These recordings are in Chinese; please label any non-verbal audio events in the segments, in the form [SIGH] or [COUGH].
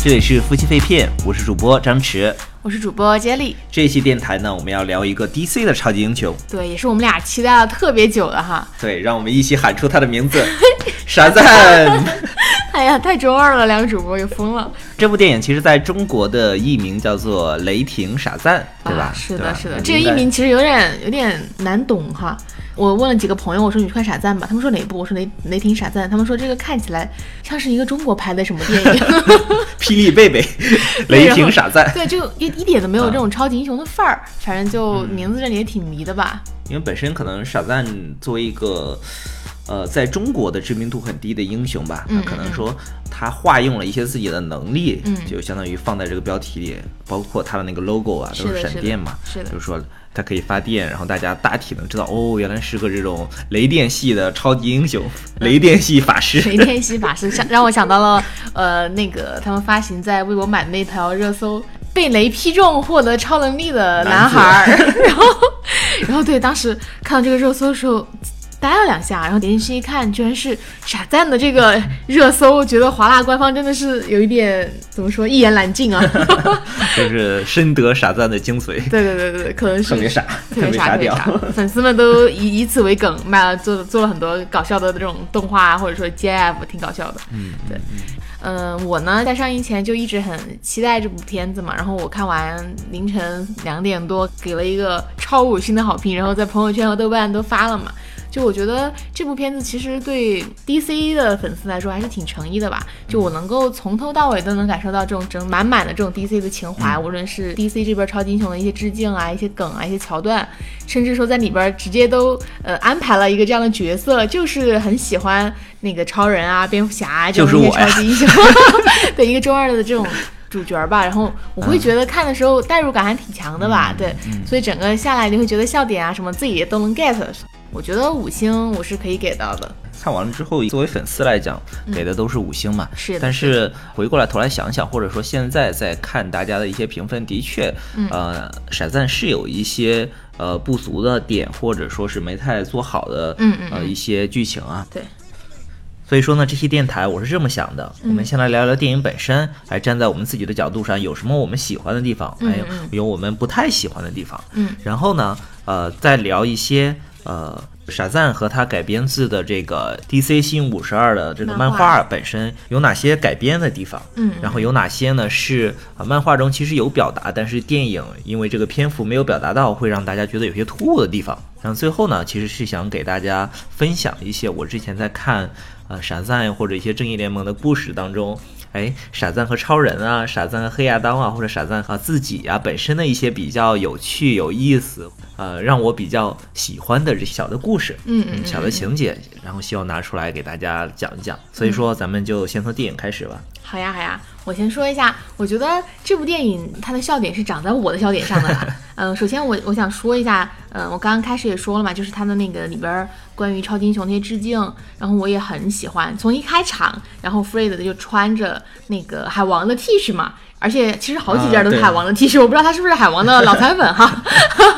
这里是夫妻肺片，我是主播张弛，我是主播接力。这一期电台呢，我们要聊一个 DC 的超级英雄，对，也是我们俩期待了特别久的哈。对，让我们一起喊出他的名字，[LAUGHS] 傻赞。[LAUGHS] 哎呀，太中二了，两个主播又疯了。这部电影其实在中国的译名叫做《雷霆傻赞》，对吧？是的，是的，这个译名其实有点有点难懂哈。我问了几个朋友，我说你去看傻赞吧，他们说哪部？我说雷雷霆傻赞，他们说这个看起来像是一个中国拍的什么电影？[LAUGHS] 霹雳贝贝，[LAUGHS] 雷霆傻赞，对，就一一点都没有这种超级英雄的范儿，反正就名字这里也挺迷的吧。因为本身可能傻赞作为一个。呃，在中国的知名度很低的英雄吧，他可能说他化用了一些自己的能力，就相当于放在这个标题里，包括他的那个 logo 啊，都是闪电嘛，是的，就是说他可以发电，然后大家大体能知道，哦，原来是个这种雷电系的超级英雄，雷电系法师，[LAUGHS] 雷电系法师，想让我想到了，呃，那个他们发行在微博买的那条热搜，被雷劈中获得超能力的男孩，[LAUGHS] 然后，然后对，当时看到这个热搜的时候。呆了两下，然后点进去一看，居然是傻赞的这个 [LAUGHS] 热搜，觉得华纳官方真的是有一点怎么说一言难尽啊，[LAUGHS] 就是深得傻赞的精髓。[LAUGHS] 对对对对，可能是特别傻，特别傻屌，粉丝们都以以此为梗，卖了做做了很多搞笑的这种动画，或者说 GIF，挺搞笑的。嗯，对，嗯，我呢在上映前就一直很期待这部片子嘛，然后我看完凌晨两点多给了一个超五星的好评，然后在朋友圈和豆瓣都发了嘛。就我觉得这部片子其实对 DC 的粉丝来说还是挺诚意的吧。就我能够从头到尾都能感受到这种整满满的这种 DC 的情怀，无论是 DC 这边超级英雄的一些致敬啊、一些梗啊、一些桥段，甚至说在里边直接都呃安排了一个这样的角色，就是很喜欢那个超人啊、蝙蝠侠这种一些超级英雄 [LAUGHS] 的一个中二的这种主角吧。然后我会觉得看的时候代入感还挺强的吧。对，所以整个下来你会觉得笑点啊什么自己都能 get。我觉得五星我是可以给到的。看完了之后，作为粉丝来讲，给的都是五星嘛。是。但是回过来头来想想，或者说现在在看大家的一些评分，的确，呃，闪赞是有一些呃不足的点，或者说是没太做好的，嗯嗯，呃一些剧情啊。对。所以说呢，这期电台我是这么想的，我们先来聊聊电影本身，来站在我们自己的角度上，有什么我们喜欢的地方，还有有我们不太喜欢的地方。嗯。然后呢，呃，再聊一些。呃，傻赞和他改编自的这个 DC 新五十二的这个漫画本身有哪些改编的地方？嗯，然后有哪些呢？是啊，漫画中其实有表达，但是电影因为这个篇幅没有表达到，会让大家觉得有些突兀的地方。然后最后呢，其实是想给大家分享一些我之前在看呃傻赞或者一些正义联盟的故事当中。哎，傻赞和超人啊，傻赞和黑亚当啊，或者傻赞和自己啊，本身的一些比较有趣、有意思，呃，让我比较喜欢的这小的故事，嗯嗯，小的情节，然后希望拿出来给大家讲一讲。所以说，咱们就先从电影开始吧。好呀，好呀。我先说一下，我觉得这部电影它的笑点是长在我的笑点上的啦。嗯，[LAUGHS] 首先我我想说一下，嗯，我刚刚开始也说了嘛，就是它的那个里边关于超级英雄那些致敬，然后我也很喜欢。从一开场，然后 Fred 就穿着那个海王的 T 恤嘛，而且其实好几件都是海王的 T 恤，我不知道他是不是海王的老残粉哈，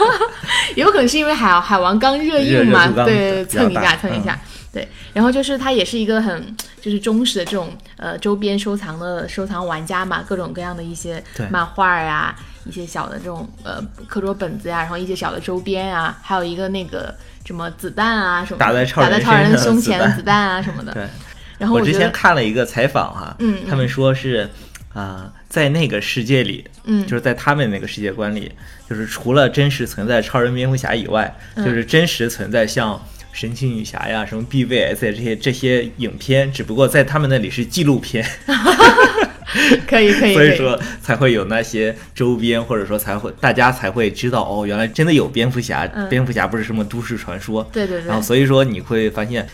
[LAUGHS] 有可能是因为海海王刚热映嘛，对，蹭一下蹭一下。对，然后就是他也是一个很就是忠实的这种呃周边收藏的收藏玩家嘛，各种各样的一些漫画呀，一些小的这种呃课桌本子呀，然后一些小的周边啊，还有一个那个什么子弹啊什么打在超人胸前的子弹啊什么的。对，然后我之前看了一个采访哈，嗯，他们说是啊，在那个世界里，嗯，就是在他们那个世界观里，就是除了真实存在超人、蝙蝠侠以外，就是真实存在像。神奇女侠呀，什么 BVS 这些这些影片，只不过在他们那里是纪录片，[LAUGHS] [LAUGHS] 可以可以，所以说才会有那些周边，或者说才会大家才会知道哦，原来真的有蝙蝠侠，蝙蝠侠不是什么都市传说，对对对，然后所以说你会发现，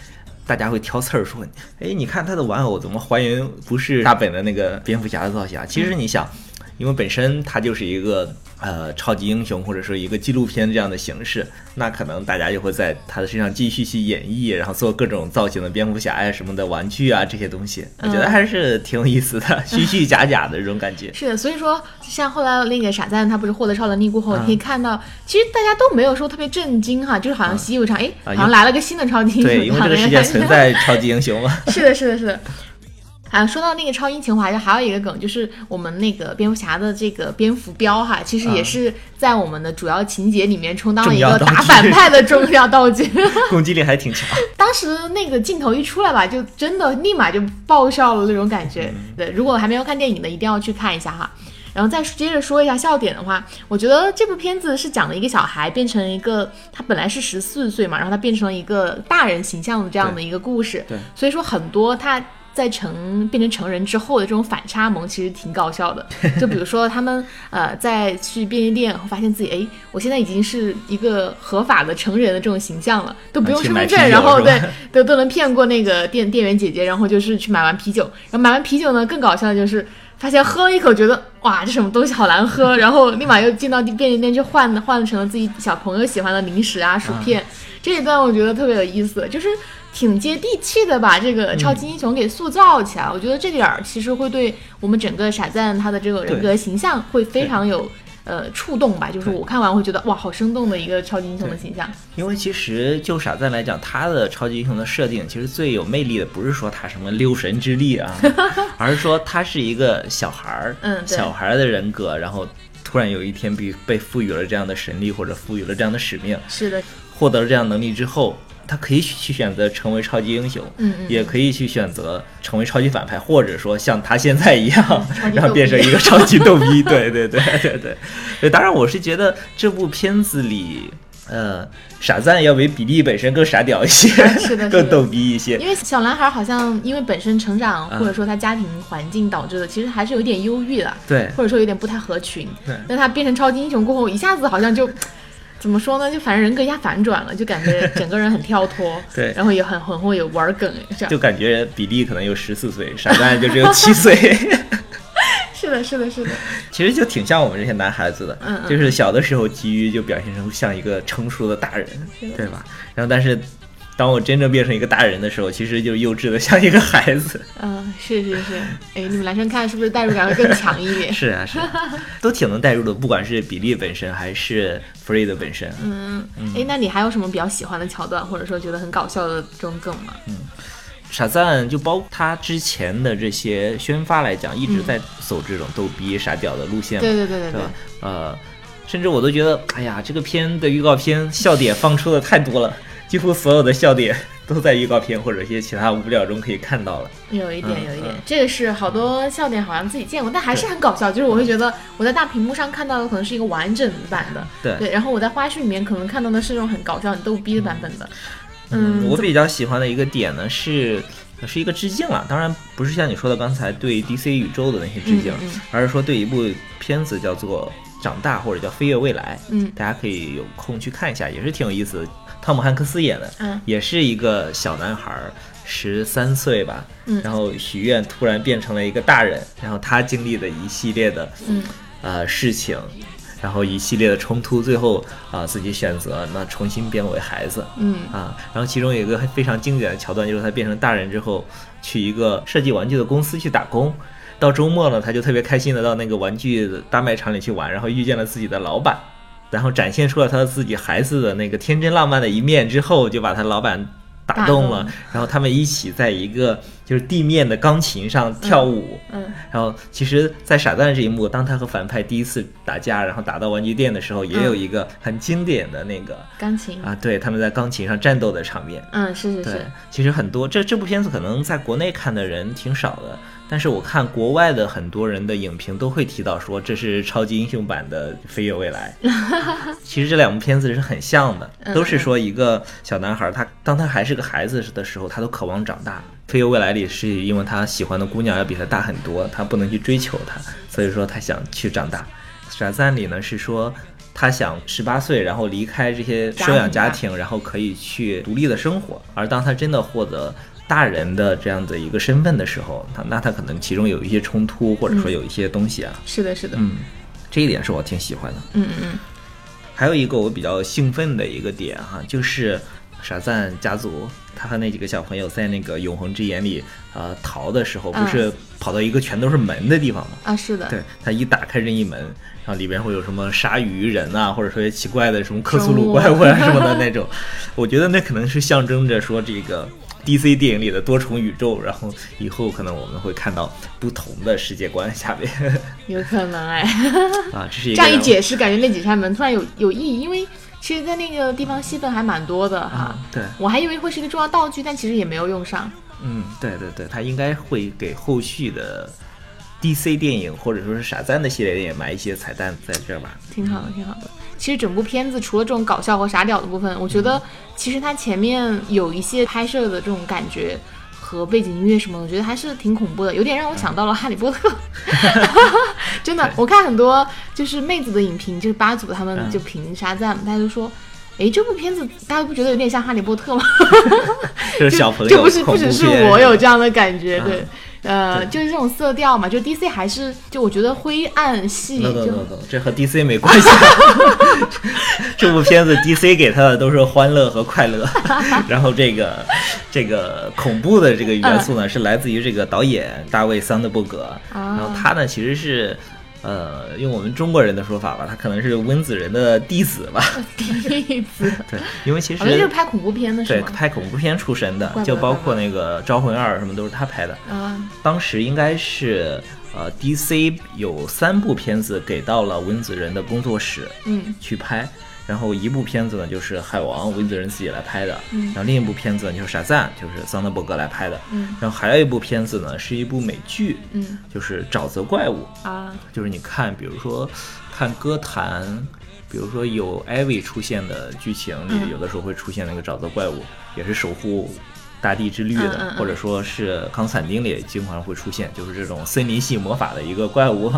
大家会挑刺儿说，哎，你看他的玩偶怎么还原不是大本的那个蝙蝠侠的造型？其实你想，因为本身它就是一个。呃，超级英雄或者说一个纪录片这样的形式，那可能大家就会在他的身上继续去演绎，然后做各种造型的蝙蝠侠呀什么的玩具啊这些东西，我觉得还是挺有意思的，虚虚假假的这种感觉。[LAUGHS] 是的，所以说像后来那个傻赞他不是获得超能力过后，你可以看到其实大家都没有说特别震惊哈，就是好像习以为常，哎，好像来了个新的超级英雄，对，因为这个世界存在超级英雄嘛。[LAUGHS] 是的，是的，是的。啊，说到那个超英情怀，就还有一个梗，就是我们那个蝙蝠侠的这个蝙蝠镖哈，其实也是在我们的主要情节里面充当了一个打反派的重要道具，[LAUGHS] 攻击力还挺强。当时那个镜头一出来吧，就真的立马就爆笑了那种感觉。对，如果还没有看电影的，一定要去看一下哈。然后再接着说一下笑点的话，我觉得这部片子是讲了一个小孩变成一个，他本来是十四岁嘛，然后他变成了一个大人形象的这样的一个故事。对，所以说很多他。在成变成成人之后的这种反差萌，其实挺搞笑的。[LAUGHS] 就比如说他们呃在去便利店后发现自己哎，我现在已经是一个合法的成人的这种形象了，都不用身份证，然后对都都能骗过那个店店员姐姐，然后就是去买完啤酒，然后买完啤酒呢，更搞笑的就是发现喝了一口觉得哇这什么东西好难喝，然后立马又进到便利店去换换成了自己小朋友喜欢的零食啊薯片。这一段我觉得特别有意思，就是。挺接地气的，把这个超级英雄给塑造起来。我觉得这点儿其实会对我们整个傻赞他的这个人格形象会非常有呃触动吧。就是我看完会觉得哇，好生动的一个超级英雄的形象。因为其实就傻赞来讲，他的超级英雄的设定其实最有魅力的不是说他什么六神之力啊，[LAUGHS] 而是说他是一个小孩儿，嗯，小孩儿的人格，然后突然有一天被被赋予了这样的神力或者赋予了这样的使命，是的，获得了这样能力之后。他可以去选择成为超级英雄，嗯嗯，也可以去选择成为超级反派，或者说像他现在一样，然后变成一个超级逗逼。[LAUGHS] 对对对对对。对，当然我是觉得这部片子里，呃，傻赞要比比利本身更傻屌一些，[LAUGHS] 是的，更逗逼一些。因为小男孩好像因为本身成长或者说他家庭环境导致的，其实还是有点忧郁的，对，或者说有点不太合群。对，那他变成超级英雄过后，一下子好像就。怎么说呢？就反正人格一下反转了，就感觉 [LAUGHS] 整个人很跳脱，对，然后也很很会有玩梗，这样就感觉比利可能有十四岁，傻蛋就只有七岁。[LAUGHS] 是的，是的，是的。[LAUGHS] 其实就挺像我们这些男孩子的，嗯，就是小的时候急于就表现成像一个成熟的大人，对吧？然后但是。当我真正变成一个大人的时候，其实就幼稚的像一个孩子。[LAUGHS] 嗯，是是是，哎，你们男生看是不是代入感会更强一点？[LAUGHS] 是啊，是，都挺能代入的，不管是比利本身还是弗瑞的本身。嗯，哎，那你还有什么比较喜欢的桥段，或者说觉得很搞笑的这种梗吗？嗯，傻赞就包括他之前的这些宣发来讲，一直在走这种逗逼傻屌的路线。对对对对对。呃，甚至我都觉得，哎呀，这个片的预告片笑点放出的太多了。几乎所有的笑点都在预告片或者一些其他物料中可以看到了。有一点，有一点，这个是好多笑点好像自己见过，但还是很搞笑。就是我会觉得我在大屏幕上看到的可能是一个完整版的，对对。然后我在花絮里面可能看到的是那种很搞笑、很逗逼的版本的。嗯，我比较喜欢的一个点呢是，是一个致敬了。当然不是像你说的刚才对 DC 宇宙的那些致敬，而是说对一部片子叫做《长大》或者叫《飞跃未来》。嗯，大家可以有空去看一下，也是挺有意思的。汤姆汉克斯演的，嗯，也是一个小男孩，十三岁吧，嗯，然后许愿突然变成了一个大人，然后他经历的一系列的，嗯，呃事情，然后一系列的冲突，最后啊自己选择那重新变为孩子，嗯。啊，然后其中有一个非常经典的桥段，就是他变成大人之后去一个设计玩具的公司去打工，到周末呢他就特别开心的到那个玩具大卖场里去玩，然后遇见了自己的老板。然后展现出了他自己孩子的那个天真浪漫的一面之后，就把他老板打动了。然后他们一起在一个就是地面的钢琴上跳舞。嗯。然后其实，在傻蛋这一幕，当他和反派第一次打架，然后打到玩具店的时候，也有一个很经典的那个钢琴啊，对，他们在钢琴上战斗的场面。嗯，是是是。其实很多这这部片子可能在国内看的人挺少的。但是我看国外的很多人的影评都会提到说这是超级英雄版的《飞跃未来》。[LAUGHS] 其实这两部片子是很像的，都是说一个小男孩，他当他还是个孩子的时候，他都渴望长大。《飞跃未来》里是因为他喜欢的姑娘要比他大很多，他不能去追求她，所以说他想去长大。闪赞里呢是说他想十八岁，然后离开这些收养家庭，然后可以去独立的生活。而当他真的获得大人的这样的一个身份的时候，他那他可能其中有一些冲突，或者说有一些东西啊。是的，是的，嗯，这一点是我挺喜欢的。嗯嗯嗯。还有一个我比较兴奋的一个点哈，就是傻赞家族他和那几个小朋友在那个永恒之眼里呃逃的时候，不是跑到一个全都是门的地方吗？啊，是的。对他一打开任意门，然后里边会有什么鲨鱼人啊，或者说奇怪的什么克苏鲁怪物啊什么的那种，我觉得那可能是象征着说这个。DC 电影里的多重宇宙，然后以后可能我们会看到不同的世界观下面 [LAUGHS] 有可能哎，[LAUGHS] 啊，这是一这样一解释，感觉那几扇门突然有有意义，因为其实，在那个地方戏份还蛮多的哈。啊，对，我还以为会是一个重要道具，但其实也没有用上。嗯，对对对，他应该会给后续的 DC 电影或者说是傻赞的系列电影埋一些彩蛋在这儿吧。挺好的，挺好的。其实整部片子除了这种搞笑和傻屌的部分，我觉得其实它前面有一些拍摄的这种感觉和背景音乐什么的，我觉得还是挺恐怖的，有点让我想到了《哈利波特》。[LAUGHS] 真的，我看很多就是妹子的影评，就是八组他们嗯就评沙赞，大家都说。诶，这部片子大家不觉得有点像《哈利波特》吗？[LAUGHS] [LAUGHS] 就是小朋友就不是不只是我有这样的感觉，嗯对，呃，就是这种色调嘛，就 DC 还是就我觉得灰暗系 no no 就 no no，这和 DC 没关系。[LAUGHS] 这部片子 DC 给他的都是欢乐和快乐，[LAUGHS] 然后这个这个恐怖的这个元素呢，是来自于这个导演大卫桑德伯格，然后他呢其实是。呃，用我们中国人的说法吧，他可能是温子仁的弟子吧。弟子，对，因为其实就是拍恐怖片的是对？拍恐怖片出身的就包括那个《招魂二》什么都是他拍的。啊，当时应该是呃 DC 有三部片子给到了温子仁的工作室嗯去拍，然后一部片子呢就是《海王》，温子仁自己来拍的，嗯。然后另一部片子呢就是《傻赞》，就是桑德伯格来拍的，嗯。然后还有一部片子呢是一部美剧，嗯。就是《沼泽怪物》，啊，就是你看，比如说看歌坛，比如说有艾薇出现的剧情里，嗯。有的时候会出现那个沼泽怪物，也是守护大地之绿的，嗯嗯嗯。或者说是康斯坦丁里也经常会出现，就是这种森林系魔法的一个怪物。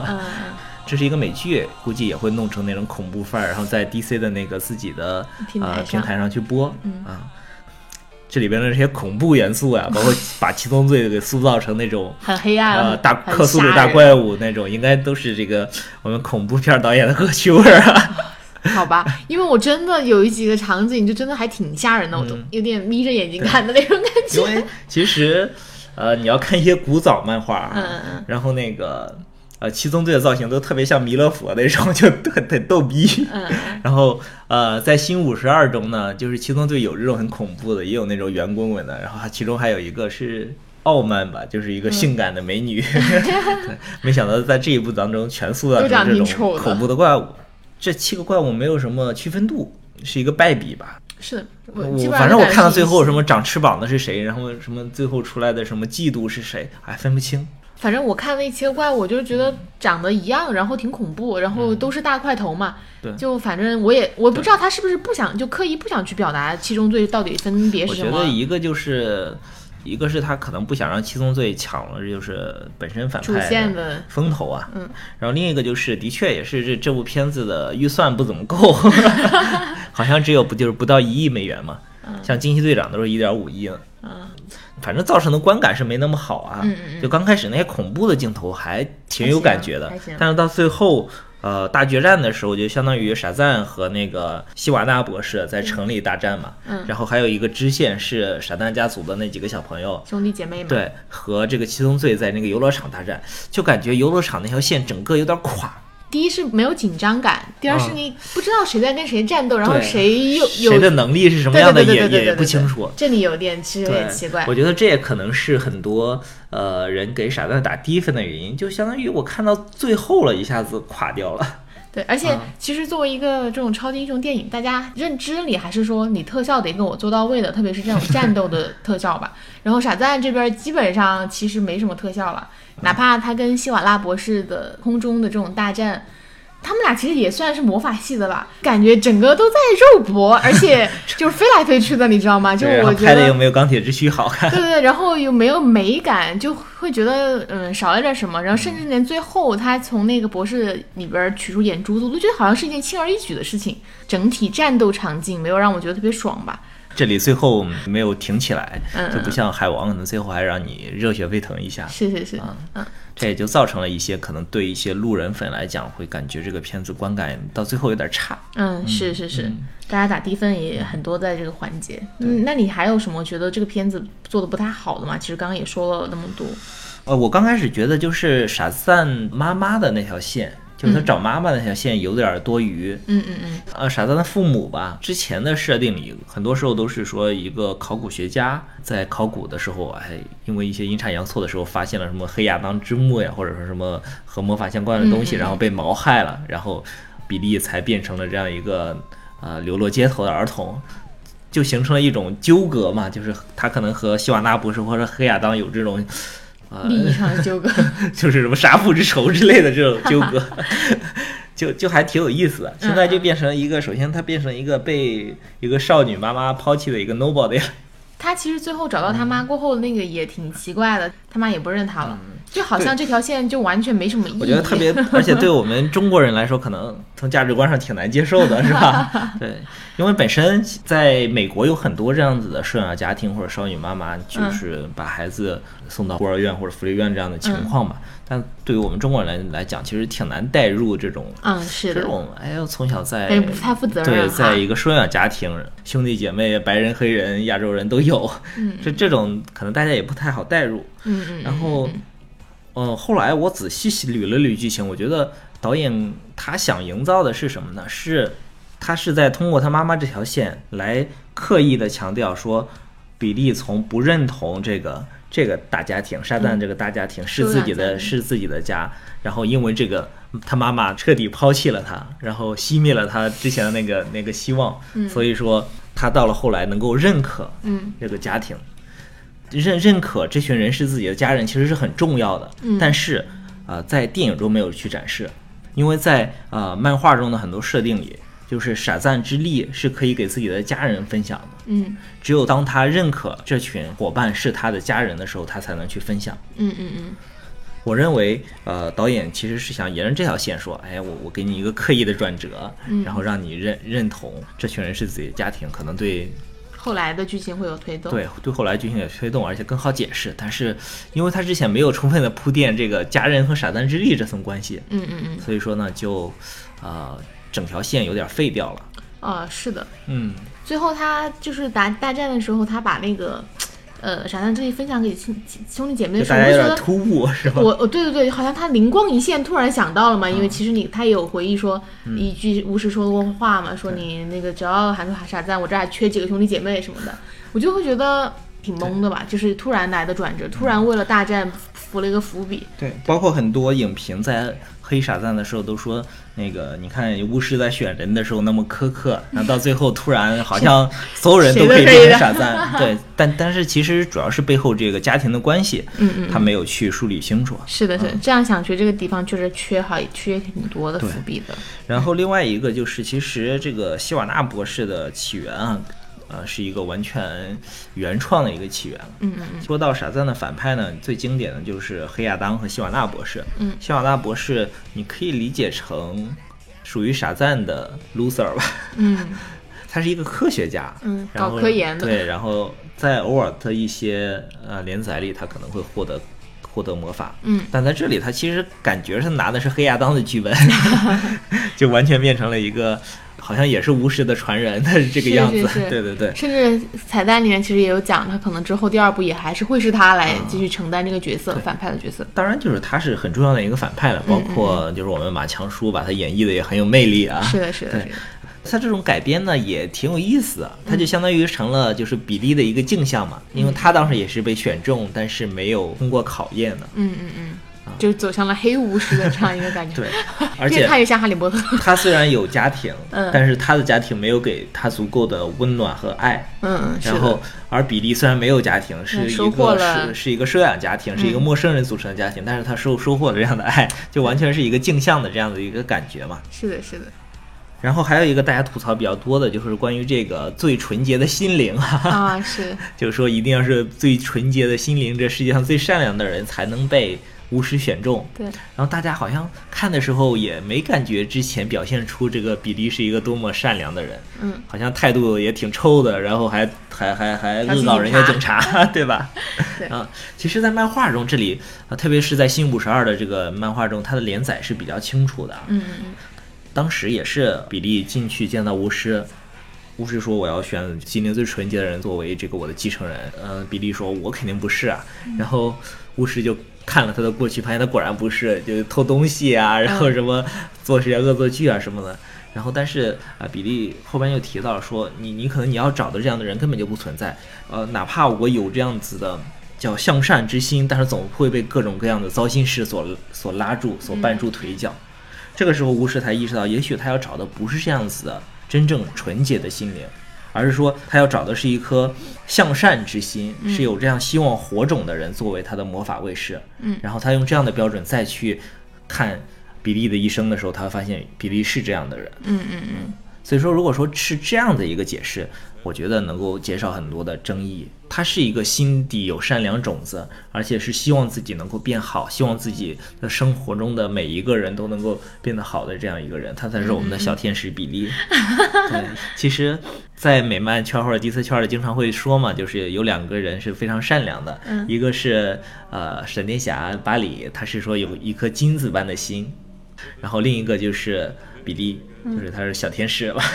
嗯这是一个美剧，估计也会弄成那种恐怖范儿，然后在 DC 的那个自己的平台呃平台上去播、嗯啊。这里边的这些恐怖元素啊，[LAUGHS] 包括把七宗罪给塑造成那种很黑暗，呃，大克苏鲁大怪物那种，应该都是这个我们恐怖片导演的恶趣味儿啊。[LAUGHS] 好吧，因为我真的有一几个场景就真的还挺吓人的，我都有点眯着眼睛看的那种感觉因为觉。其实，呃，你要看一些古早漫画啊，嗯嗯嗯然后那个呃七宗罪的造型都特别像弥勒佛那种，就很很逗逼。嗯，[LAUGHS] 然后呃，在新五十二中呢，就是七宗罪有这种很恐怖的，也有那种圆滚滚的，然后其中还有一个是。傲慢吧，就是一个性感的美女，[LAUGHS] 对，没想到在这一部当中全塑造成这种恐怖的怪物。这七个怪物没有什么区分度，是一个败笔吧？是的，我反正我看到最后什么长翅膀的是谁，然后什么最后出来的什么嫉妒是谁，哎，分不清。反正我看那七个怪物，我就是觉得长得一样，然后挺恐怖，然后都是大块头嘛。嗯对就反正我也我不知道他是不是不想就刻意不想去表达七宗罪到底分别是什么。我觉得一个就是，一个是他可能不想让七宗罪抢了，就是本身反主派线的风头啊。嗯，然后另一个就是，的确也是这这部片子的预算不怎么够，[LAUGHS] 好像只有不就是不到一亿美元嘛。像惊奇队长都是一点五亿了。嗯反正造成的观感是没那么好啊。嗯嗯嗯就刚开始那些恐怖的镜头还挺有感觉的但是到最后，呃，大决战的时候，就相当于傻赞和那个希瓦纳博士在城里大战嘛。嗯然后还有一个支线是傻蛋家族的那几个小朋友。兄弟姐妹们。对，和这个七宗罪在那个游乐场大战，就感觉游乐场那条线整个有点垮，第一是没有紧张感，第二是嗯你不知道谁在跟谁战斗，然后谁又有谁的能力是什么样的也也不清楚。这里有点其实有点奇怪。我觉得这也可能是很多呃人给傻蛋打低分的原因，就相当于我看到最后了，一下子垮掉了。对，而且啊其实作为一个这种超级英雄电影，大家认知里还是说你特效得给我做到位的，特别是这种战斗的特效吧。然后傻赞这边基本上其实没什么特效了，哪怕他跟希瓦拉博士的空中的这种大战。他们俩其实也算是魔法系的吧，感觉整个都在肉搏，而且 [LAUGHS] 就是飞来飞去的，你知道吗？就我觉得拍的又没有钢铁之躯好看。对对对，然后又没有美感，就会觉得嗯少了点什么，然后甚至连最后他从那个博士里边取出眼珠子，我都觉得好像是一件轻而易举的事情。整体战斗场景没有让我觉得特别爽吧？这里最后没有挺起来，嗯就不像海王，可能最后还让你热血沸腾一下。是是是，啊嗯，这也就造成了一些可能对一些路人粉来讲，会感觉这个片子观感到最后有点差。嗯，是是是，大家打低分也很多在这个环节。嗯，那你还有什么觉得这个片子做的不太好的吗？其实刚刚也说了那么多。呃，我刚开始觉得就是傻赞妈妈的那条线就是他找妈妈那条线有点多余。嗯嗯嗯，呃，傻蛋的父母吧，之前的设定里很多时候都是说一个考古学家在考古的时候，哎，因为一些阴差阳错的时候发现了什么黑亚当之墓呀，或者说什么和魔法相关的东西，嗯嗯嗯然后被谋害了，然后比利才变成了这样一个呃流落街头的儿童。就形成了一种纠葛嘛，就是他可能和希瓦纳博士或者黑亚当有这种，呃，利益上的纠葛。[LAUGHS] 就是什么杀父之仇之类的这种纠葛，[LAUGHS] 就就还挺有意思的。现在就变成一个，首先他变成一个被一个少女妈妈抛弃的一个 nobody 了。他其实最后找到他妈过后，那个也挺奇怪的，他妈也不认他了，就好像这条线就完全没什么意义。嗯我觉得特别，[LAUGHS] 而且对我们中国人来说，可能从价值观上挺难接受的，[LAUGHS] 是吧？[LAUGHS] 对，因为本身在美国有很多这样子的收养家庭或者少女妈妈，就是把孩子送到孤儿院或者福利院这样的情况嘛。但对于我们中国人来来讲，其实挺难带入这种。嗯，是的，这种哎呦，从小在不太负责任对，在一个收养家庭，兄弟姐妹、白人、黑人、亚洲人都有，嗯这这种可能大家也不太好带入。嗯嗯，然后，呃，后来我仔细捋了捋剧情，我觉得导演他想营造的是什么呢？是他是在通过他妈妈这条线来刻意的强调说，比利从不认同这个这个大家庭，沙旦这个大家庭是自己的，是自己的家，然后因为这个。他妈妈彻底抛弃了他，然后熄灭了他之前的那个那个希望，所以说他到了后来能够认可嗯这个家庭，认认可这群人是自己的家人，其实是很重要的。嗯但是，呃，在电影中没有去展示，因为在呃漫画中的很多设定里，就是傻赞之力是可以给自己的家人分享的。嗯只有当他认可这群伙伴是他的家人的时候，他才能去分享。嗯嗯嗯，我认为，呃，导演其实是想沿着这条线说，哎，我我给你一个刻意的转折，嗯然后让你认认同这群人是自己的家庭，可能对后来的剧情会有推动。对，对后来剧情有推动，而且更好解释。但是，因为他之前没有充分的铺垫这个家人和傻蛋之力这层关系，嗯嗯嗯，所以说呢，就呃整条线有点废掉了。啊，是的。嗯，最后他就是打大战的时候，他把那个呃傻蛋之力分享给兄兄弟姐妹的时候，我就觉得。突兀，是吧？我我对对对，好像他灵光一现，突然想到了嘛，因为其实你他也有回忆说一句巫师说过话嘛，说你那个只要喊出傻赞，我这还缺几个兄弟姐妹什么的，我就会觉得挺懵的吧，就是突然来的转折，突然为了大战伏了一个伏笔，对，包括很多影评在黑傻赞的时候都说，那个你看巫师在选人的时候那么苛刻，那到最后突然好像所有人都可以变成傻赞。[LAUGHS] 对，但但是其实主要是背后这个家庭的关系，嗯嗯，他没有去梳理清楚。是的，是的，这样想，觉得这个地方确实缺好缺挺多的伏笔的，然后另外一个就是，其实这个希瓦纳博士的起源啊，呃，是一个完全原创的一个起源。嗯嗯嗯，说到傻赞的反派呢，最经典的就是黑亚当和希瓦纳博士。嗯。希瓦纳博士你可以理解成属于傻赞的 loser 吧，嗯。[LAUGHS] 他是一个科学家，嗯，搞科研的，对，然后在偶尔的一些呃连载里，他可能会获得获得魔法，嗯。但在这里他其实感觉他拿的是黑亚当的剧本，[LAUGHS] [LAUGHS] 就完全变成了一个好像也是巫师的传人他 [LAUGHS] 是这个样子，是是对对对。甚至彩蛋里面其实也有讲，他可能之后第二部也还是会是他来继续承担这个角色，反派的角色。当然，就是他是很重要的一个反派了，包括就是我们马强叔把他演绎的也很有魅力啊。是的，是的，是的。他这种改编呢也挺有意思的，他就相当于成了就是比利的一个镜像嘛，因为他当时也是被选中，但是没有通过考验的。嗯嗯嗯，就走向了黑巫师的这样一个感觉。对，[LAUGHS] 而越且看越像哈利波特。他虽然有家庭，嗯但是他的家庭没有给他足够的温暖和爱。嗯嗯，然后，，而比利虽然没有家庭，是一个了是是一个收养家庭，是一个嗯陌生人组成的家庭，但是他收收获了这样的爱，[LAUGHS] 就完全是一个镜像的这样的一个感觉嘛。是的，是的。然后还有一个大家吐槽比较多的，就是关于这个最纯洁的心灵啊，啊，[LAUGHS] 是，就是说一定要是最纯洁的心灵，这世界上最善良的人才能被巫师选中。对，然后大家好像看的时候也没感觉之前表现出这个比利是一个多么善良的人，嗯，好像态度也挺臭的，然后还还还还恶搞人家警警察，[LAUGHS] 对吧？对啊，其实，在漫画中这里啊，特别是在新五十二的这个漫画中，它的连载是比较清楚的。嗯嗯当时也是比利进去见到巫师，巫师说我要选心灵最纯洁的人作为这个我的继承人。嗯，比利说我肯定不是啊。然后巫师就看了他的过去，发现他果然不是，就是偷东西啊，然后什么做这些恶作剧啊什么的。然后但是啊，比利后边又提到了说，你你可能你要找的这样的人根本就不存在。呃，哪怕我有这样子的。叫向善之心，但是总会被各种各样的糟心事所所拉住，所绊住腿脚。这个时候，巫师才意识到，也许他要找的不是这样子的真正纯洁的心灵，而是说他要找的是一颗向善之心，是有这样希望火种的人作为他的魔法卫士。嗯，然后他用这样的标准再去看比利的一生的时候，他会发现比利是这样的人。嗯嗯嗯。所以说，如果说是这样的一个解释。我觉得能够减少很多的争议。他是一个心底有善良种子，而且是希望自己能够变好，希望自己的生活中的每一个人都能够变得好的这样一个人，他才是我们的小天使比利。对，其实，在美漫圈或者迪斯圈里，经常会说嘛，就是有两个人是非常善良的，一个是呃闪电侠巴里，他是说有一颗金子般的心，然后另一个就是比利，就是他是小天使吧。[LAUGHS]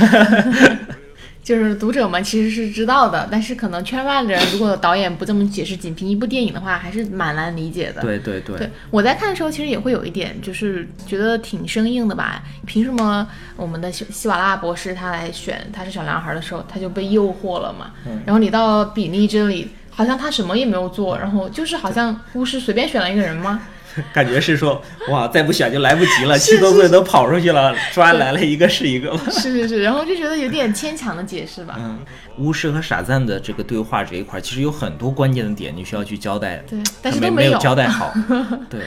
就是读者们其实是知道的，但是可能圈外的人，如果导演不这么解释，仅凭一部电影的话，还是蛮难理解的。对对对，对我在看的时候，其实也会有一点，就是觉得挺生硬的吧？凭什么我们的希希瓦拉博士他来选他是小男孩的时候，他就被诱惑了嘛？然后你到比利这里，好像他什么也没有做，然后就是好像巫师随便选了一个人吗？[LAUGHS] 感觉是说，哇，再不选就来不及了，七多岁都跑出去了，抓来了一个 [LAUGHS] 是一个。是是是，然后就觉得有点牵强的解释吧。嗯，巫师和傻赞的这个对话这一块，其实有很多关键的点，你需要去交代。对，但是都没有交代好。[LAUGHS] 对。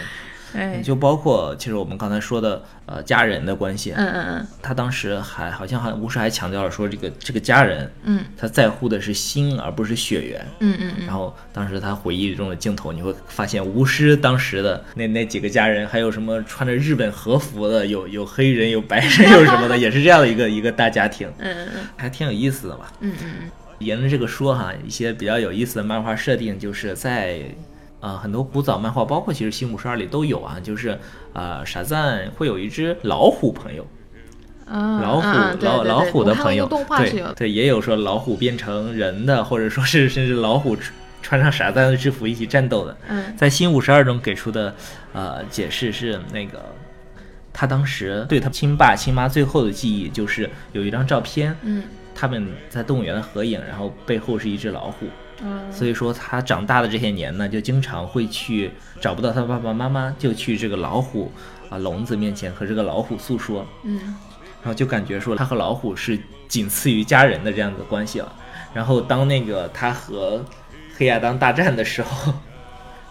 哎，就包括其实我们刚才说的，呃，家人的关系。嗯嗯嗯。他当时还好像还巫师还强调了说，这个这个家人，嗯，他在乎的是心而不是血缘。嗯嗯嗯。然后当时他回忆中的镜头，你会发现巫师当时的那那几个家人，还有什么穿着日本和服的，有有黑人，有白人，有什么的，也是这样的一个一个大家庭。嗯嗯嗯。还挺有意思的吧？嗯嗯嗯。沿着这个说哈，一些比较有意思的漫画设定，就是在。呃，很多古早漫画，包括其实《新五十二》里都有啊，就是呃，傻赞会有一只老虎朋友，老虎老老虎的朋友，对对，也有说老虎变成人的，或者说是甚至老虎穿上傻赞的制服一起战斗的。嗯，在《新五十二》中给出的呃解释是，那个他当时对他亲爸亲妈最后的记忆就是有一张照片，嗯，他们在动物园的合影，然后背后是一只老虎。所以说他长大的这些年呢，就经常会去找不到他爸爸妈妈，就去这个老虎啊笼子面前和这个老虎诉说，嗯，然后就感觉说他和老虎是仅次于家人的这样的关系了。然后当那个他和黑亚当大战的时候。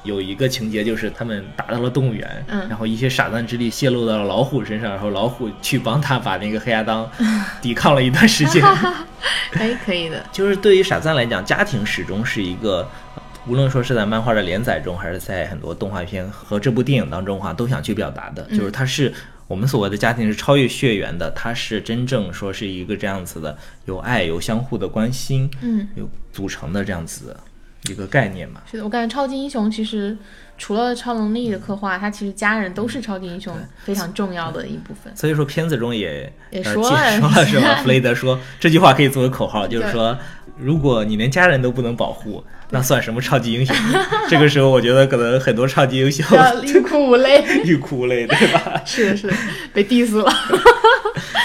有一个情节就是他们打到了动物园，嗯，然后一些傻蛋之力泄露到了老虎身上，然后老虎去帮他把那个黑亚当 [LAUGHS] 抵抗了一段时间。[LAUGHS] 哎，可以的。就是对于傻赞来讲，家庭始终是一个，无论说是在漫画的连载中，还是在很多动画片和这部电影当中哈，都想去表达的，就是它是我们所谓的家庭是超越血缘的，它是真正说是一个这样子的，有爱有相互的关心，嗯，有组成的这样子。一个概念嘛，是的，我感觉超级英雄其实除了超能力的刻画，他其实家人都是超级英雄非常重要的一部分。所以说片子中也也说了是吧？弗雷德说这句话可以作为口号，就是说如果你连家人都不能保护，那算什么超级英雄？[LAUGHS] 这个时候我觉得可能很多超级英雄欲哭无泪，[LAUGHS] 欲哭无泪，对吧？[LAUGHS] 是是被 diss 了。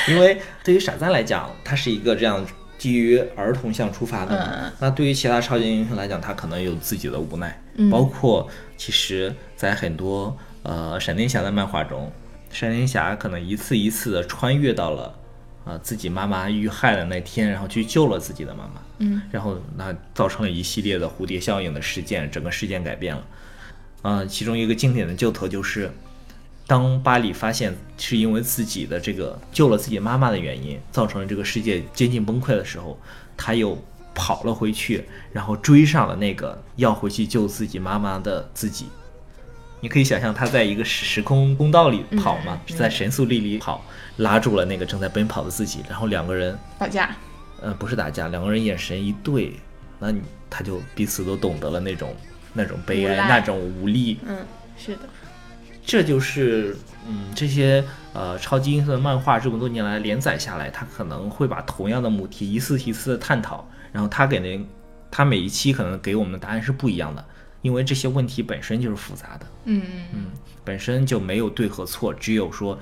因为对于傻赞来讲，他是一个这样。基于儿童向出发的嘛，那对于其他超级英雄来讲，他可能有自己的无奈，包括其实，在很多呃闪电侠的漫画中，闪电侠可能一次一次的穿越到了啊自己妈妈遇害的那天，然后去救了自己的妈妈，嗯，然后那造成了一系列的蝴蝶效应的事件，整个事件改变了，啊，其中一个经典的镜头就是。当巴里发现是因为自己的这个救了自己妈妈的原因，造成了这个世界接近崩溃的时候，他又跑了回去，然后追上了那个要回去救自己妈妈的自己。你可以想象他在一个时空公道里跑嘛，在神速力里跑，拉住了那个正在奔跑的自己，然后两个人打架。呃，不是打架，两个人眼神一对，那你他就彼此都懂得了那种那种悲哀，那种无力。嗯，是的。这就是嗯这些呃超级英雄的漫画这么多年来连载下来，他可能会把同样的母题一次一次的探讨，然后他给那他每一期可能给我们的答案是不一样的，因为这些问题本身就是复杂的，嗯嗯嗯，本身就没有对和错，只有说。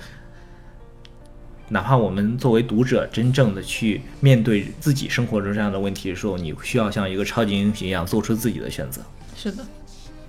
哪怕我们作为读者，真正的去面对自己生活中这样的问题的时候，你需要像一个超级英雄一样做出自己的选择。是的。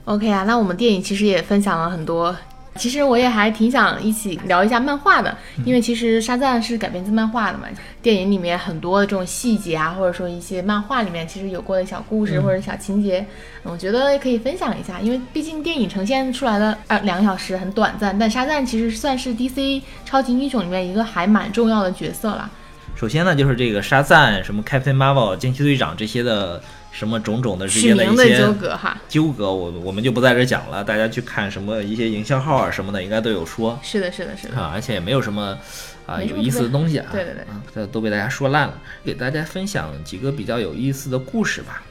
OK 啊，那我们电影其实也分享了很多。其实我也还挺想一起聊一下漫画的，因为其实沙赞是改编自漫画的嘛。电影里面很多的这种细节啊，或者说一些漫画里面其实有过的小故事或者小情节，我觉得可以分享一下。因为毕竟电影呈现出来的二两个小时很短暂，但沙赞其实算是 DC 超级英雄里面一个还蛮重要的角色了。首先呢，就是这个沙赞、什么 Captain Marvel、惊奇队长这些的。什么种种的之间的一些纠葛哈，纠葛我我们就不在这讲了，大家去看什么一些营销号啊什么的，应该都有说。是的，是的，是的啊，而且也没有什么啊有意思的东西啊，对对对，啊，都被大家说烂了。给大家分享几个比较有意思的故事吧。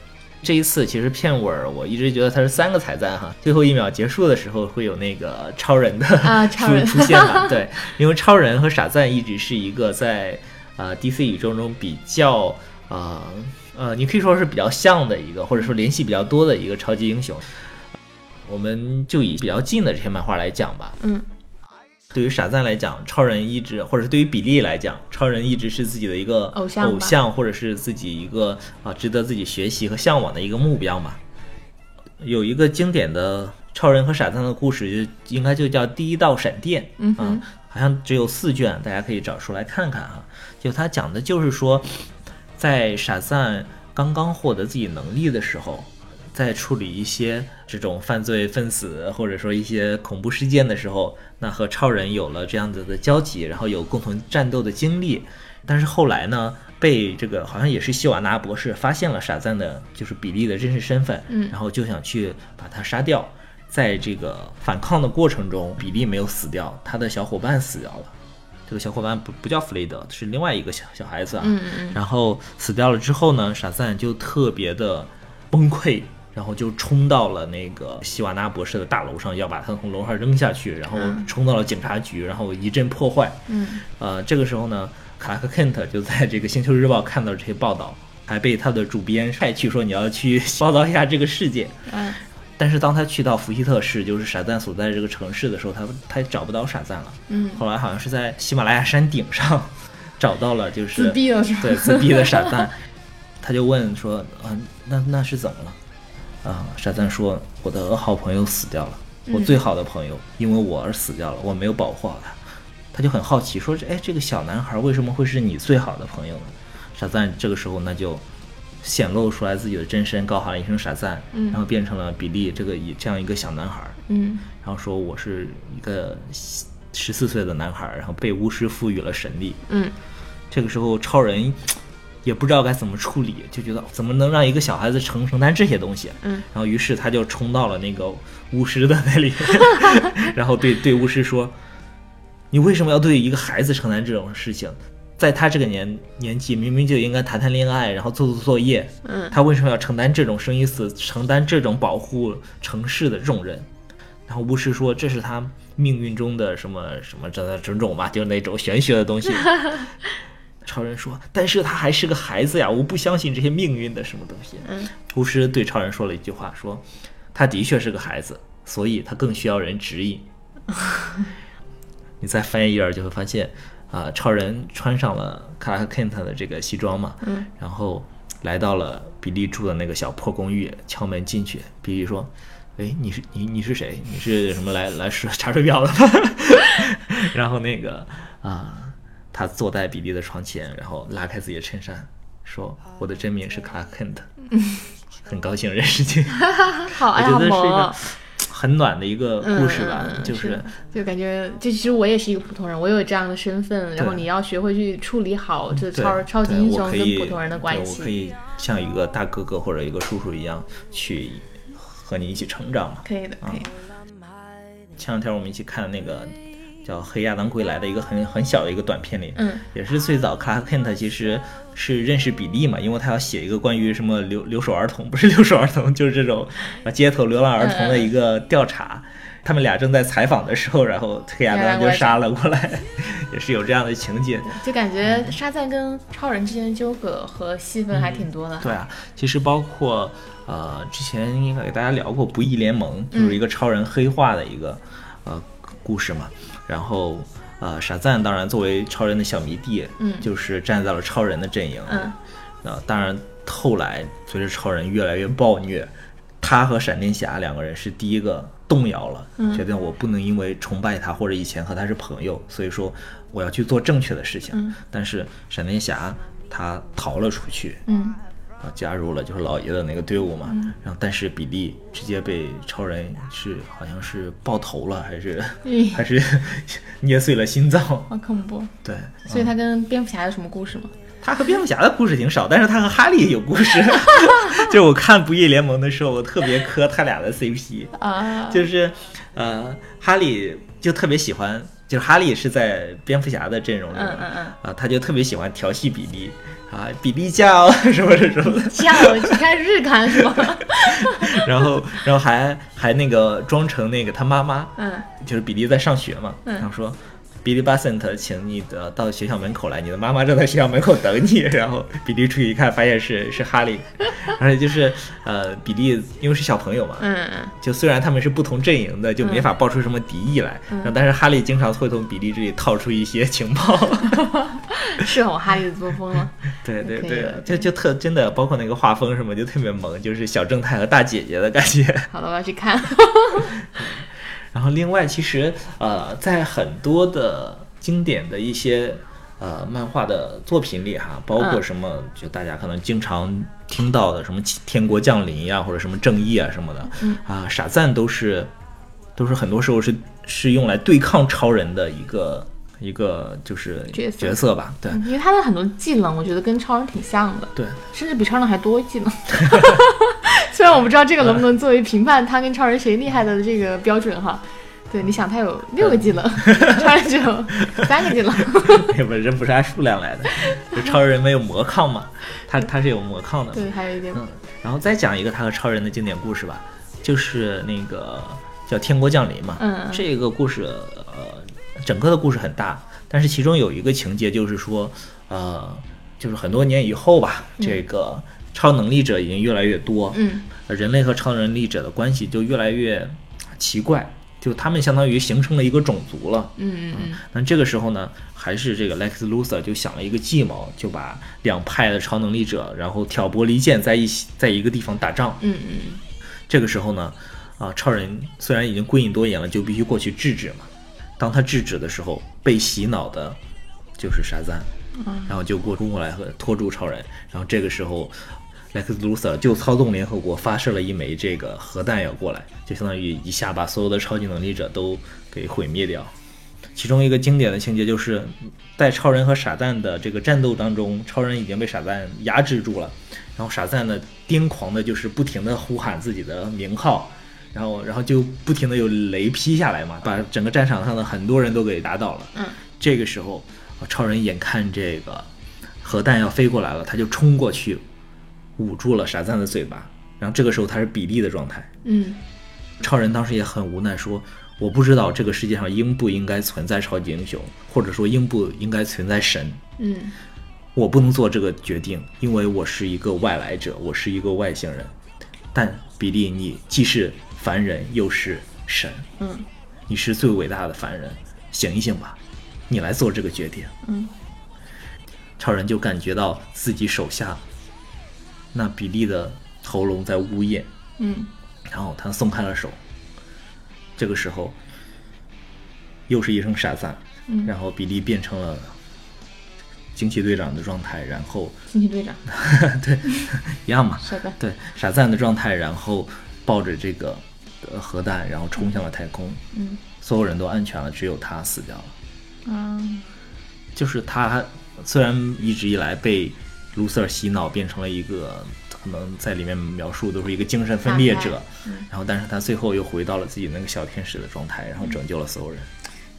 这一次其实片尾儿我一直觉得它是三个彩蛋哈，最后一秒结束的时候会有那个超人的啊 [LAUGHS] 出出现嘛？对，因为超人和傻赞一直是一个在啊 DC 宇宙中比较啊。呃，你可以说是比较像的一个，或者说联系比较多的一个超级英雄。我们就以比较近的这些漫画来讲吧。嗯，对于傻赞来讲，超人一直，或者是对于比利来讲，超人一直是自己的一个偶像，偶像，或者是自己一个啊值得自己学习和向往的一个目标嘛。有一个经典的超人和傻赞的故事，就应该就叫《第一道闪电》。嗯好像只有四卷，大家可以找出来看看啊。就他讲的就是说。在傻赞刚刚获得自己能力的时候，在处理一些这种犯罪分子或者说一些恐怖事件的时候，那和超人有了这样子的交集，然后有共同战斗的经历。但是后来呢，被这个好像也是希瓦纳博士发现了傻赞的，就是比利的真实身份，嗯，然后就想去把他杀掉。在这个反抗的过程中，比利没有死掉，他的小伙伴死掉了。这个小伙伴不不叫弗雷德，是另外一个小小孩子啊。嗯嗯。然后死掉了之后呢，傻赞就特别的崩溃，然后就冲到了那个希瓦纳博士的大楼上，要把他从楼上扔下去，然后冲到了警察局，然后一阵破坏。嗯。呃，这个时候呢，卡克肯特就在这个《星球日报》看到这些报道，还被他的主编派去说你要去报道一下这个事件。嗯。但是当他去到福希特市，就是傻赞所在这个城市的时候，他他找不到傻赞了。嗯，后来好像是在喜马拉雅山顶上找到了，就是自闭了是吧？对，自闭的傻赞，[LAUGHS] 他就问说：“啊，那那是怎么了？”啊，傻赞说：“我的好朋友死掉了，我最好的朋友因为我而死掉了，我没有保护好他。”他就很好奇说：“哎，这个小男孩为什么会是你最好的朋友呢？”傻赞这个时候那就。显露出来自己的真身，高喊了一声“傻赞”，然后变成了比利这个一这样一个小男孩，嗯，然后说我是一个十四岁的男孩，然后被巫师赋予了神力，嗯，这个时候超人 [TSK] 也不知道该怎么处理，就觉得怎么能让一个小孩子承承担这些东西，嗯，然后于是他就冲到了那个 [LAUGHS] 巫师的那里，[LAUGHS] 然后对对巫师说：“你为什么要对一个孩子承担这种事情？”在他这个年年纪，明明就应该谈谈恋爱，然后做做作业。嗯，他为什么要承担这种生与死，承担这种保护城市的重任？然后巫师说这是他命运中的什么什么这种种吧，就是那种玄学的东西。[LAUGHS] 超人说，但是他还是个孩子呀，我不相信这些命运的什么东西。嗯，巫师对超人说了一句话，说他的确是个孩子，所以他更需要人指引。你再翻一页就会发现。啊，超人穿上了 Clark Kent 的这个西装嘛，嗯，然后来到了比利住的那个小破公寓，敲门进去。比利说：“哎，你是你你是谁？你是什么来来是查水表的吗？” [LAUGHS] 然后那个啊，他坐在比利的床前，然后拉开自己的衬衫，说：“我的真名是 Clark Kent，很高兴认识你。[LAUGHS] ”好爱好萌。很暖的一个故事吧，就是就感觉，就其实我也是一个普通人，我有这样的身份，然后你要学会去处理好这超超级英雄跟普通人的关系。我可以像一个大哥哥或者一个叔叔一样去和你一起成长嘛。可以的，可以。前两天我们一起看那个。叫《黑亚当归来》的一个很很小的一个短片里，嗯，也是最早卡克肯特其实是认识比利嘛，因为他要写一个关于什么留留守儿童，[LAUGHS] 不是留守儿童，就是这种啊街头流浪儿童的一个调查，他们俩正在采访的时候，然后黑亚当就杀了过来，[LAUGHS] 也是有这样的情节。就感觉沙赞跟超人之间的纠葛和戏份还挺多的。对啊，其实包括呃，之前应该给大家聊过《不义联盟》，就是一个超人黑化的一个呃故事嘛。然后呃，傻赞当然作为超人的小迷弟，嗯，就是站在了超人的阵营。嗯，呃，当然后来随着超人越来越暴虐。他和闪电侠两个人是第一个动摇了，嗯决定我不能因为崇拜他或者以前和他是朋友，所以说我要去做正确的事情。但是闪电侠他逃了出去，嗯，啊，加入了就是老爷的那个队伍嘛。然后但是比利直接被超人是好像是爆头了，还是 [LAUGHS] 还是 [LAUGHS] 捏碎了心脏，好恐怖。[LAUGHS] 对，所以他跟蝙蝠侠有什么故事吗？他和蝙蝠侠的故事挺少，但是他和哈利有故事。就我看《不义联盟》的时候，我特别磕他俩的 CP 啊，就是呃，哈利就特别喜欢，就是哈利是在蝙蝠侠的阵容里，嗯嗯嗯，啊，他就特别喜欢调戏比利啊，比利叫 [LAUGHS] 什么什么的，叫你看日刊是吗？[LAUGHS] 然后然后还还那个装成那个他妈妈，嗯，就是比利在上学嘛，然后说。比利巴森特，请你的到学校门口来，你的妈妈正在学校门口等你。然后比利出去一看，发现是是哈利，而且就是呃，比利因为是小朋友嘛，嗯嗯，就虽然他们是不同阵营的，就没法爆出什么敌意来，但是哈利经常会从比利这里套出一些情报，[LAUGHS] 是我哈利的作风 [LAUGHS] 了。对对对，就就特真的，包括那个画风什么，就特别萌，就是小正太和大姐姐的感觉。好了，我要去看。[LAUGHS] 然后另外，其实呃，在很多的经典的一些呃漫画的作品里哈，包括什么，就大家可能经常听到的什么天国降临呀，或者什么正义啊什么的，啊，傻赞都是都是很多时候是是用来对抗超人的一个一个就是角色吧，对，因为他的很多技能，我觉得跟超人挺像的，对，甚至比超人还多技能。[LAUGHS] [LAUGHS] 虽然我不知道这个能不能作为评判他跟超人谁厉害的这个标准哈，对，你想他有六个技能，超人只有三个技能，[LAUGHS] 不人不是按数量来的，就超人没有魔抗嘛，他他是有魔抗的，对，还有一点，嗯，然后再讲一个他和超人的经典故事吧，就是那个叫《天国降临》嘛，嗯，这个故事呃，整个的故事很大，但是其中有一个情节就是说，呃，就是很多年以后吧，这个。超能力者已经越来越多，嗯，人类和超能力者的关系就越来越奇怪，就他们相当于形成了一个种族了，嗯嗯嗯。那这个时候呢，还是这个 Lex Luthor 就想了一个计谋，就把两派的超能力者，然后挑拨离间在一起，在一个地方打仗，嗯嗯。这个时候呢，啊，超人虽然已经归隐多年了，就必须过去制止嘛。当他制止的时候，被洗脑的就是沙赞，然后就过冲过来和拖住超人，然后这个时候。莱克斯·卢瑟就操纵联合国发射了一枚这个核弹要过来，就相当于一下把所有的超级能力者都给毁灭掉。其中一个经典的情节就是，在超人和傻蛋的这个战斗当中，超人已经被傻蛋压制住了，然后傻蛋呢癫狂的就是不停的呼喊自己的名号，然后然后就不停的有雷劈下来嘛，把整个战场上的很多人都给打倒了。嗯，这个时候，超人眼看这个核弹要飞过来了，他就冲过去。捂住了傻赞的嘴巴，然后这个时候他是比利的状态。嗯，超人当时也很无奈，说：“我不知道这个世界上应不应该存在超级英雄，或者说应不应该存在神。嗯，我不能做这个决定，因为我是一个外来者，我是一个外星人。但比利，你既是凡人又是神，嗯，你是最伟大的凡人，醒一醒吧，你来做这个决定。”嗯，超人就感觉到自己手下。那比利的喉咙在呜咽，嗯，然后他松开了手。这个时候，又是一声傻赞，嗯，然后比利变成了惊奇队长的状态，然后惊奇队长，[LAUGHS] 对，一样嘛，[LAUGHS] 傻赞，对，傻赞的状态，然后抱着这个呃核弹，然后冲向了太空，嗯，所有人都安全了，只有他死掉了，嗯，就是他虽然一直以来被。卢瑟尔洗脑变成了一个，可能在里面描述都是一个精神分裂者，然后但是他最后又回到了自己那个小天使的状态，然后拯救了所有人。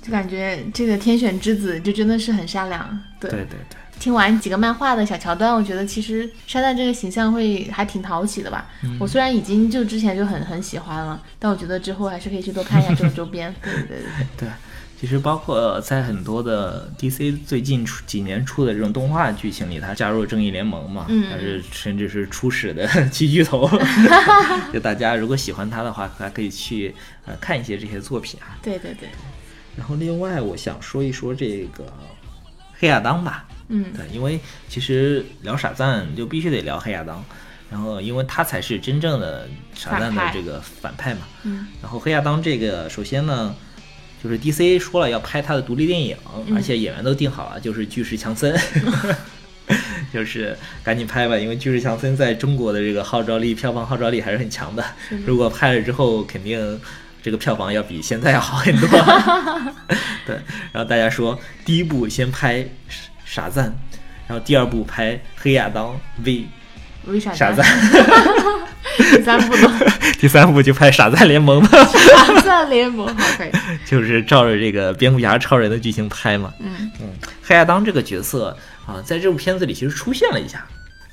就感觉这个天选之子就真的是很善良。对对对对，听完几个漫画的小桥段，我觉得其实沙赞这个形象会还挺讨喜的吧。我虽然已经就之前就很很喜欢了，但我觉得之后还是可以去多看一下这种周边。对对对对。对，[LAUGHS] 其实包括在很多的 DC 最近出几年出的这种动画剧情里，他加入了正义联盟嘛，嗯还是甚至是初始的 [LAUGHS] 七巨头。[LAUGHS] 就大家如果喜欢他的话，还可以去呃看一些这些作品啊。对对对，然后另外我想说一说这个黑亚当吧，嗯对，因为其实聊傻赞就必须得聊黑亚当，然后因为他才是真正的傻赞的这个反派嘛。嗯然后黑亚当这个，首先呢，就是 DC 说了要拍他的独立电影，嗯。而且演员都定好了，就是巨石强森，[LAUGHS] 就是赶紧拍吧，因为巨石强森在中国的这个号召力、票房号召力还是很强的。如果拍了之后，肯定这个票房要比现在要好很多。[LAUGHS] [LAUGHS] 对，然后大家说，第一部先拍傻赞，然后第二部拍黑亚当 V 为啥傻赞，[LAUGHS] 第三部呢？[LAUGHS] 第三部就拍傻赞联盟嘛。傻赞联盟，好可以。[LAUGHS] 就是照着这个蝙蝠侠、超人的剧情拍嘛。嗯嗯，黑亚当这个角色啊，在这部片子里其实出现了一下。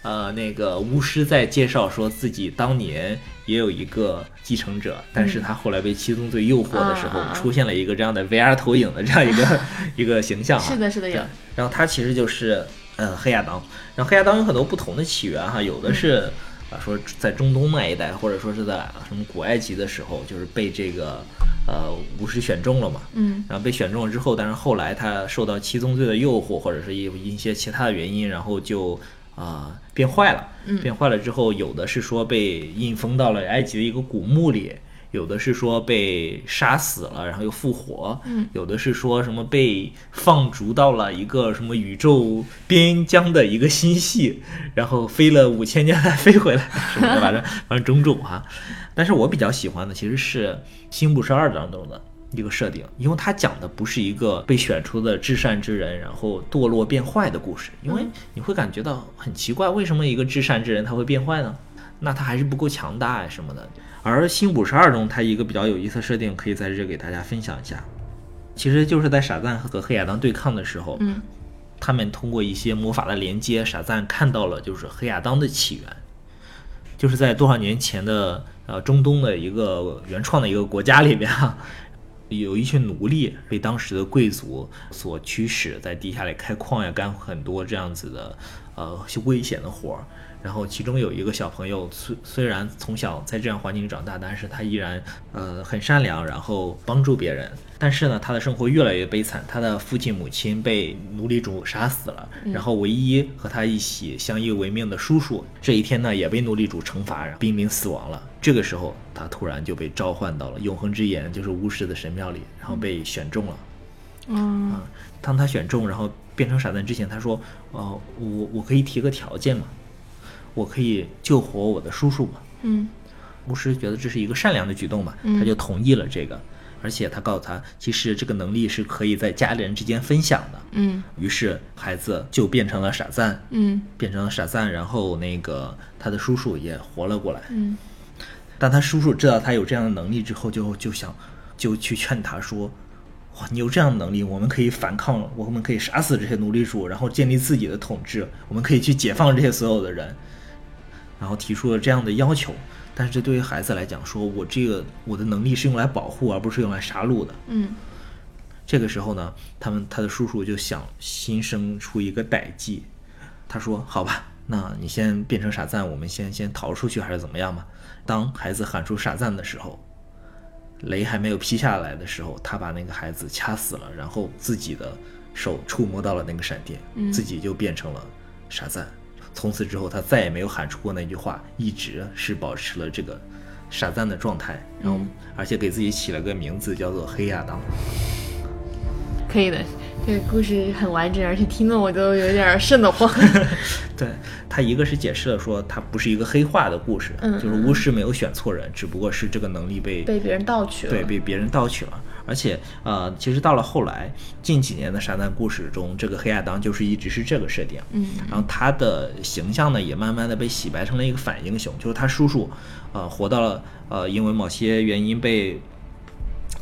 呃，那个巫师在介绍说自己当年也有一个继承者，但是他后来被七宗罪诱惑的时候，出现了一个这样的 VR 投影的这样一个一个形象、啊。是的，是的，有。然后他其实就是呃黑亚当，然后黑亚当有很多不同的起源哈，有的是啊说在中东那一带，或者说是在什么古埃及的时候，就是被这个呃巫师选中了嘛。嗯然后被选中了之后，但是后来他受到七宗罪的诱惑，或者是一一些其他的原因，然后就啊、变坏了。嗯变坏了之后，有的是说被印封到了埃及的一个古墓里，有的是说被杀死了，然后又复活，嗯有的是说什么被放逐到了一个什么宇宙边疆的一个星系，然后飞了五千年才飞回来什么的，反正 [LAUGHS] 反正种种哈。但是我比较喜欢的其实是《新五十二》当中的一个设定，因为它讲的不是一个被选出的至善之人，然后堕落变坏的故事，因为你会感觉到很奇怪，为什么一个至善之人他会变坏呢？那他还是不够强大呀什么的。而《新五十二》中，它一个比较有意思的设定，可以在这给大家分享一下。其实就是在傻赞和黑亚当对抗的时候，嗯他们通过一些魔法的连接，傻赞看到了就是黑亚当的起源，就是在多少年前的呃中东的一个原创的一个国家里边啊，[LAUGHS] 有一群奴隶被当时的贵族所驱使，在地下里开矿呀，干很多这样子的呃危险的活儿。然后其中有一个小朋友，虽虽然从小在这样环境里长大，但是他依然呃很善良，然后帮助别人。但是呢，他的生活越来越悲惨，他的父亲母亲被奴隶主杀死了，然后唯一和他一起相依为命的叔叔，这一天呢也被奴隶主惩罚，濒临死亡了。这个时候，他突然就被召唤到了永恒之眼，就是巫师的神庙里，然后被选中了。嗯啊，当他选中，然后变成傻蛋之前，他说：“呃，我我可以提个条件嘛，我可以救活我的叔叔吗。嗯”巫师觉得这是一个善良的举动嘛，嗯他就同意了这个，而且他告诉他，其实这个能力是可以在家里人之间分享的。嗯于是孩子就变成了傻赞，嗯变成了傻赞，然后那个他的叔叔也活了过来。嗯当他叔叔知道他有这样的能力之后就，就想就去劝他说：“哇，你有这样的能力，我们可以反抗，我们可以杀死这些奴隶主，然后建立自己的统治，我们可以去解放这些所有的人。”然后提出了这样的要求。但是这对于孩子来讲，说我这个我的能力是用来保护，而不是用来杀戮的。嗯这个时候呢，他们他的叔叔就想心生出一个歹计，他说：“好吧，那你先变成傻赞，我们先先逃出去，还是怎么样吧？”当孩子喊出傻赞的时候，雷还没有劈下来的时候，他把那个孩子掐死了，然后自己的手触摸到了那个闪电，嗯自己就变成了傻赞。从此之后，他再也没有喊出过那句话，一直是保持了这个傻赞的状态，然后嗯而且给自己起了个名字叫做黑亚当。可以的。这个故事很完整，而且听得我都有点瘆得慌。[LAUGHS] 对他一个是解释了说他不是一个黑化的故事，嗯就是巫师没有选错人，只不过是这个能力被被别人盗取了。对被别人盗取了。而且呃，其实到了后来近几年的沙赞故事中，这个黑亚当就是一直是这个设定。嗯然后他的形象呢，也慢慢的被洗白成了一个反英雄，就是他叔叔，呃，活到了呃，因为某些原因被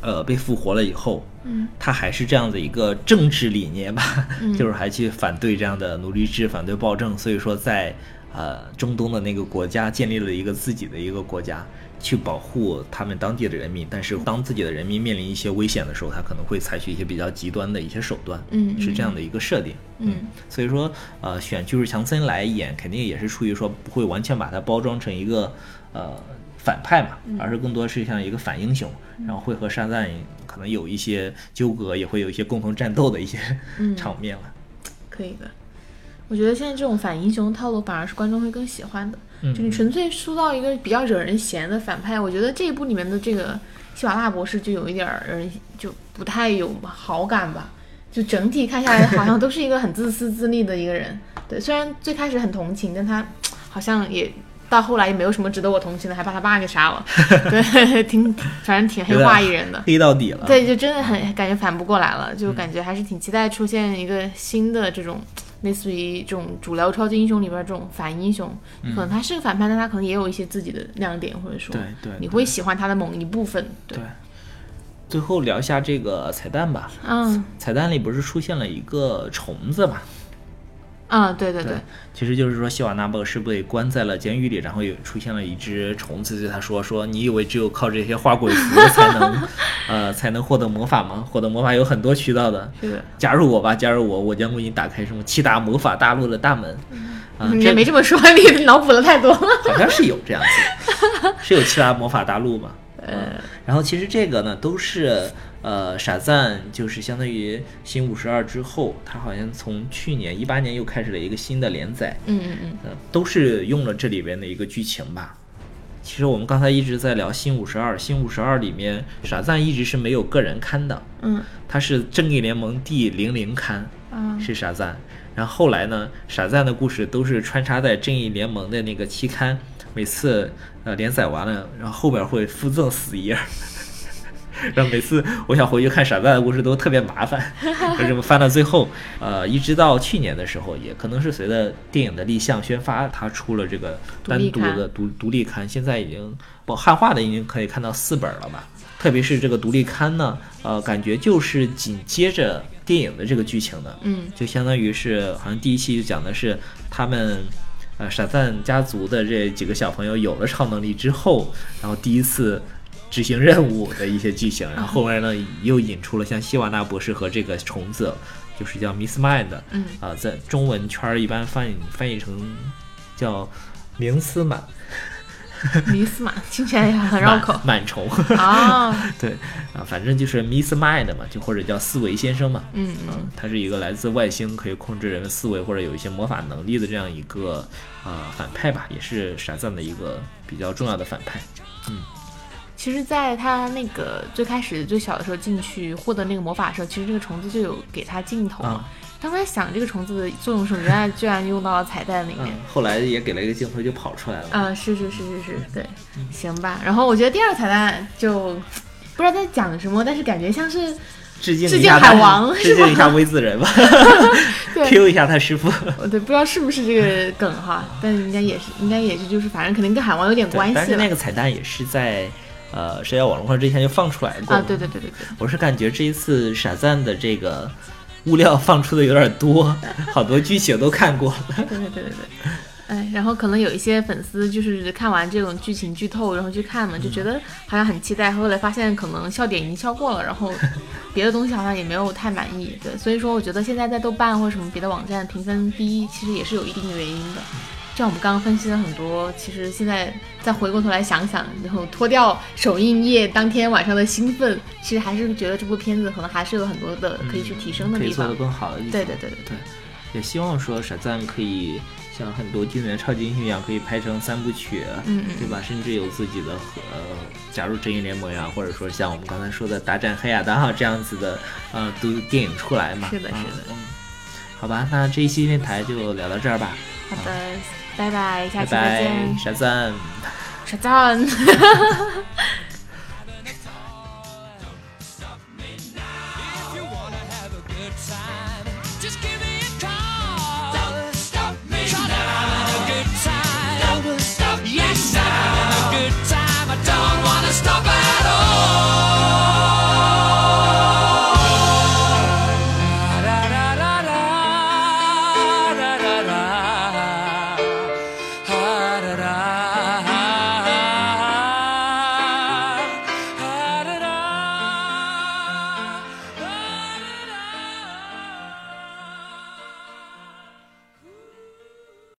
呃被复活了以后，嗯，他还是这样的一个政治理念吧，嗯就是还去反对这样的奴隶制，反对暴政，所以说在呃中东的那个国家建立了一个自己的一个国家。去保护他们当地的人民，但是当自己的人民面临一些危险的时候，他可能会采取一些比较极端的一些手段，嗯是这样的一个设定，嗯所以说，呃，选巨石强森来演，肯定也是出于说不会完全把它包装成一个呃反派嘛，嗯而是更多是像一个反英雄，然后会和沙赞可能有一些纠葛，也会有一些共同战斗的一些嗯场面了。可以的。我觉得现在这种反英雄套路反而是观众会更喜欢的。嗯就你纯粹塑造一个比较惹人嫌的反派，我觉得这一部里面的这个希瓦纳博士就有一点儿人就不太有好感吧。就整体看下来，好像都是一个很自私自利的一个人。对，虽然最开始很同情，但他好像也到后来也没有什么值得我同情的，还把他爸给杀了。[LAUGHS] 对，挺反正挺黑化一人的。黑到底了。对，就真的很感觉反不过来了，就感觉还是挺期待出现一个新的这种类似于这种主流超级英雄里边这种反英雄，可能他是个反派，但他可能也有一些自己的亮点，或者说对对你会喜欢他的某一部分。对，对最后聊一下这个彩蛋吧。嗯彩蛋里不是出现了一个虫子嘛？啊，对对对，其实就是说希瓦纳博士被关在了监狱里，然后有出现了一只虫子，对他说：“说你以为只有靠这些花鬼符才能，[LAUGHS] 呃，才能获得魔法吗？获得魔法有很多渠道的，是，加入我吧，加入我，我将为你打开什么七大魔法大陆的大门。”啊，你这也没这么说，你 [LAUGHS] 脑补了太多了。[LAUGHS] 好像是有这样子，是有七大魔法大陆嘛？呃，然后其实这个呢，都是呃傻赞，就是相当于新五十二之后，他好像从去年一八年又开始了一个新的连载，嗯嗯嗯，呃，都是用了这里边的一个剧情吧。其实我们刚才一直在聊新五十二，新五十二里面傻赞一直是没有个人刊的，嗯他是正义联盟第零零刊，嗯，是傻赞。然后后来呢，傻赞的故事都是穿插在正义联盟的那个期刊，每次呃连载完了，然后后边会附赠死页儿。然后每次我想回去看闪赞的故事都特别麻烦，就这么翻到最后，呃，一直到去年的时候，也可能是随着电影的立项宣发，它出了这个单独的独独立刊，现在已经不汉化的已经可以看到四本了吧。特别是这个独立刊呢，呃，感觉就是紧接着电影的这个剧情的，嗯就相当于是好像第一期就讲的是他们，呃，闪赞家族的这几个小朋友有了超能力之后，然后第一次执行任务的一些剧情，然后后面呢又引出了像希瓦纳博士和这个虫子，就是叫 Miss Mind，嗯。啊、在中文圈儿一般翻译翻译成叫明斯满 [LAUGHS] 明斯满听起来也很绕口螨螨虫，[LAUGHS] 啊，对啊，反正就是 Miss Mind 嘛，就或者叫思维先生嘛，嗯嗯嗯，他是一个来自外星，可以控制人的思维或者有一些魔法能力的这样一个呃反派吧，也是傻赞的一个比较重要的反派。其实，在他那个最开始最小的时候进去获得那个魔法的时候，其实这个虫子就有给他镜头嘛。啊当他想这个虫子的作用是什么，原来居然用到了彩蛋里嗯面。，后来也给了一个镜头就跑出来了。啊、是是是是是，对，行吧。然后我觉得第二彩蛋就不知道在讲什么，但是感觉像是致敬致敬海王致敬一下微子人吧 [LAUGHS] [LAUGHS] 对，Q 一下他师傅。呃对，不知道是不是这个梗哈，但应该也是，应该也是，就是反正肯定跟海王有点关系，但是那个彩蛋也是在呃社交网络上之前就放出来过啊。对对对对对，我是感觉这一次傻赞的这个物料放出的有点多，[LAUGHS] 好多剧情都看过了。对对对对对。哎，然后可能有一些粉丝就是看完这种剧情剧透，然后去看嘛，就觉得好像很期待，后来发现可能笑点已经笑过了，然后别的东西好像也没有太满意。对，所以说我觉得现在在豆瓣或者什么别的网站评分低，其实也是有一定的原因的。就像我们刚刚分析了很多，其实现在再回过头来想想，然后脱掉首映夜当天晚上的兴奋，其实还是觉得这部片子可能还是有很多的可以去提升的地方。可以做得更好的地方。对对对对对，也希望说傻赞可以像很多经典的超级英雄一样，可以拍成三部曲，嗯嗯对吧？甚至有自己的呃加入正义联盟呀，或者说像我们刚才说的大战黑亚当啊这样子的呃都电影出来嘛。嗯是的是的嗯好吧，那这一期电台就聊到这儿吧，好的，拜拜，下拜期再见拜，。傻赞。傻赞。